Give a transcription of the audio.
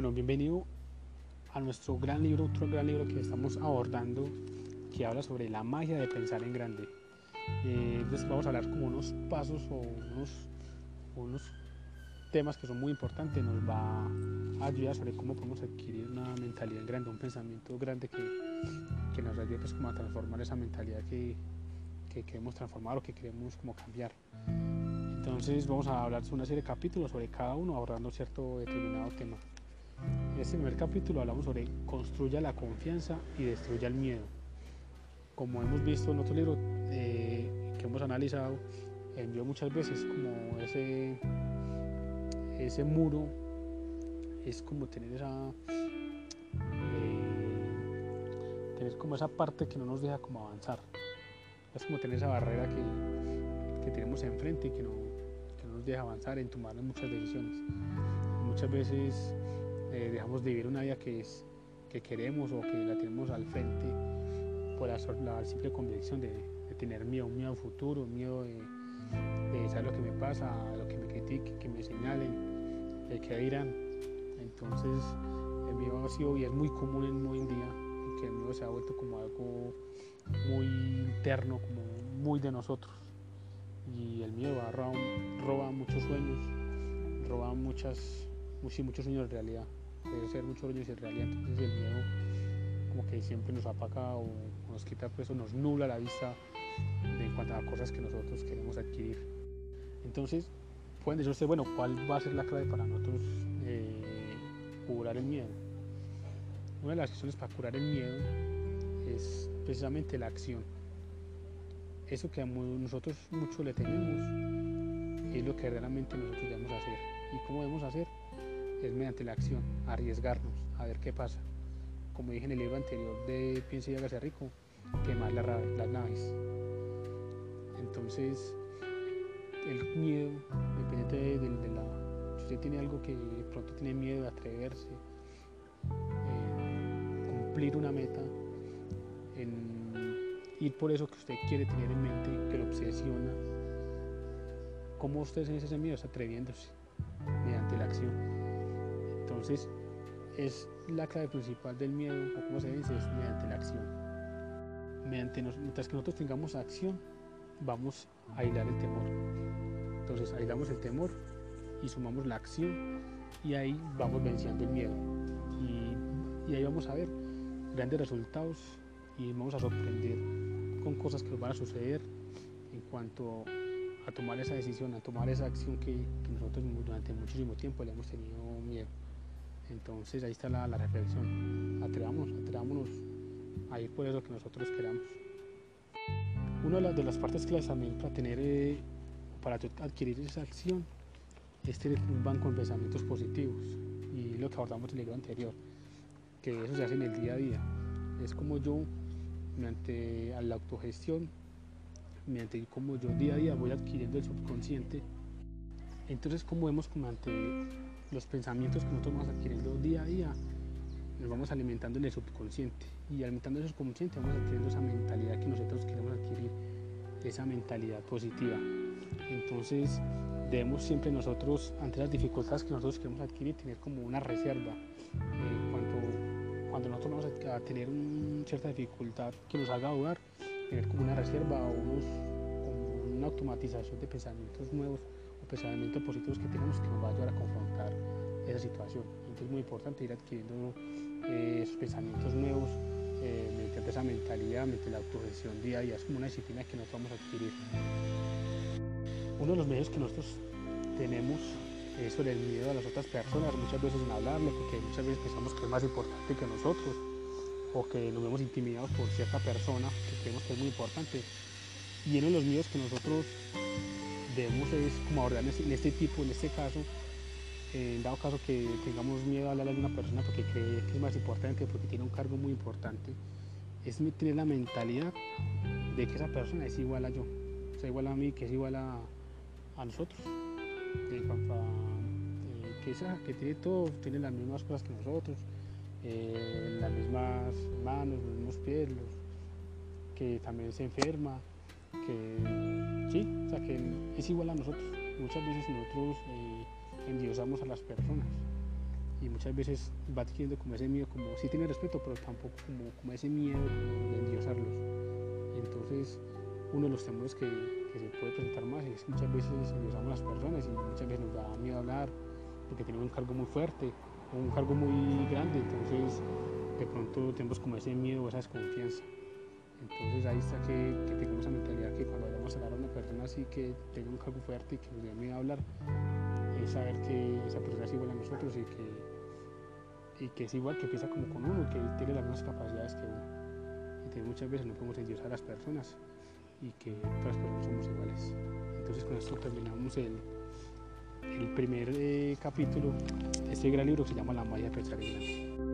Bueno, bienvenido a nuestro gran libro, otro gran libro que estamos abordando, que habla sobre la magia de pensar en grande. Eh, pues vamos a hablar como unos pasos o unos, unos temas que son muy importantes. Nos va a ayudar sobre cómo podemos adquirir una mentalidad grande, un pensamiento grande que, que nos ayude pues, como a transformar esa mentalidad que, que queremos transformar o que queremos como cambiar. Entonces vamos a hablar sobre una serie de capítulos sobre cada uno abordando cierto determinado tema. En este primer capítulo hablamos sobre construya la confianza y destruya el miedo. Como hemos visto en otro libro eh, que hemos analizado, el miedo muchas veces como ese, ese muro, es como tener esa, eh, tener como esa parte que no nos deja como avanzar. Es como tener esa barrera que, que tenemos enfrente y que no, que no nos deja avanzar en tomar muchas decisiones. Muchas veces eh, dejamos de vivir una vida que, que queremos o que la tenemos al frente por la, simple convicción de, tener miedo, un miedo al futuro, miedo de, de, saber lo que me pasa, lo que me critiquen, que me señalen, el que dirán. Entonces, el miedo ha sido y es muy común en hoy en día, que el miedo se ha vuelto como algo muy interno, como muy de nosotros. Y el miedo roba, roba muchos sueños, roba muchas, muchos sueños de realidad puede ser sueños en realidad, entonces el miedo como que siempre nos apaga o nos quita pues o nos nubla la vista de en cuanto a cosas que nosotros queremos adquirir. Entonces, pueden decir ustedes, bueno, ¿cuál va a ser la clave para nosotros eh, curar el miedo? Una de las acciones para curar el miedo es precisamente la acción. Eso que a nosotros mucho le tememos es lo que realmente nosotros debemos hacer. ¿Y cómo debemos hacer? Es mediante la acción, arriesgarnos, a ver qué pasa. Como dije en el libro anterior de Piense y hágase rico, quemar la, las naves. Entonces, el miedo, dependiente de, de, de, la... Si usted tiene algo que pronto tiene miedo de atreverse, en cumplir una meta, en ir por eso que usted quiere tener en mente, que lo obsesiona, ¿cómo usted se ese miedo? Está atreviéndose mediante la acción. Entonces, es la clave principal del miedo, como se dice, es mediante la acción. Mientras que nosotros tengamos acción, vamos a aislar el temor. Entonces, aislamos el temor y sumamos la acción y ahí vamos venciendo el miedo. Y, ahí vamos a ver grandes resultados y vamos a sorprender con cosas que nos van a suceder en cuanto a tomar esa decisión, a tomar esa acción que nosotros durante muchísimo tiempo le hemos tenido miedo. Entonces ahí está la, reflexión. Atrevámonos, atrevámonos a ir por eso que nosotros queramos. Una de las, de las partes claves también para tener, eh, para adquirir esa acción es tener un banco de pensamientos positivos y lo que abordamos en el libro anterior, que eso se hace en el día a día. Es como yo, mediante la autogestión, mediante como yo día a día voy adquiriendo el subconsciente, entonces como vemos mediante los pensamientos que nosotros vamos adquiriendo día a día, nos vamos alimentando en el subconsciente y alimentando el subconsciente vamos adquiriendo esa mentalidad que nosotros queremos adquirir, esa mentalidad positiva. Entonces debemos siempre nosotros, ante las dificultades que nosotros queremos adquirir, tener como una reserva. Eh, cuando, cuando nosotros vamos a, tener una cierta dificultad que nos haga dudar, tener como una reserva o una automatización de pensamientos nuevos pensamientos positivos que tenemos que nos va a ayudar a confrontar esa situación. Entonces es muy importante ir adquiriendo eh, esos pensamientos nuevos eh, mediante esa mentalidad, mediante la autogestión día a día. Es como una disciplina que nosotros vamos a adquirir. Uno de los medios que nosotros tenemos es sobre el miedo a las otras personas, muchas veces en hablarle, porque muchas veces pensamos que es más importante que nosotros o que nos vemos intimidados por cierta persona que creemos que es muy importante. Y uno de los miedos que nosotros debemos es como abordar en este tipo, en este caso, eh, en dado caso que tengamos miedo a hablar a alguna persona porque cree que es más importante, porque tiene un cargo muy importante, es tener la mentalidad de que esa persona es igual a yo, sea, igual a mí, que es igual a, nosotros. Eh, que, esa, que tiene todo, tiene las mismas cosas que nosotros, eh, las mismas manos, los mismos pies, que también se enferma, que sí, o sea, que es igual a nosotros. Muchas veces nosotros eh, endiosamos a las personas. y muchas veces va adquiriendo como ese miedo, como sí tiene respeto, pero tampoco como, ese miedo de endiosarlos. Entonces uno de los temores que, que, se puede presentar más es que muchas veces endiosamos a las personas y muchas veces nos da miedo hablar porque tenemos un cargo muy fuerte o un cargo muy grande, entonces de pronto tenemos como ese miedo o esa desconfianza. Entonces ahí está que, que tengamos esa mentalidad que cuando vayamos a hablar a una persona así que tenga un cargo fuerte y que nos dé miedo hablar, es saber que esa persona es igual a nosotros y que, y que es igual, que piensa como con uno, que tiene las mismas capacidades que uno. Entonces muchas veces no podemos endiosar a las personas y que todas las personas somos iguales. Entonces con esto terminamos el, el primer eh, capítulo de este gran libro que se llama La magia de grande.